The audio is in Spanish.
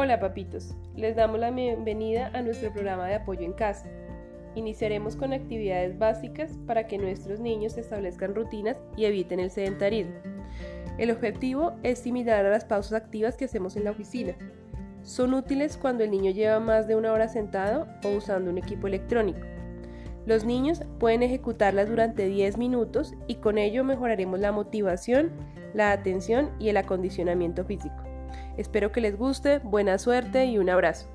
Hola papitos, les damos la bienvenida a nuestro programa de apoyo en casa. Iniciaremos con actividades básicas para que nuestros niños establezcan rutinas y eviten el sedentarismo. El objetivo es similar a las pausas activas que hacemos en la oficina. Son útiles cuando el niño lleva más de una hora sentado o usando un equipo electrónico. Los niños pueden ejecutarlas durante 10 minutos y con ello mejoraremos la motivación, la atención y el acondicionamiento físico. Espero que les guste, buena suerte y un abrazo.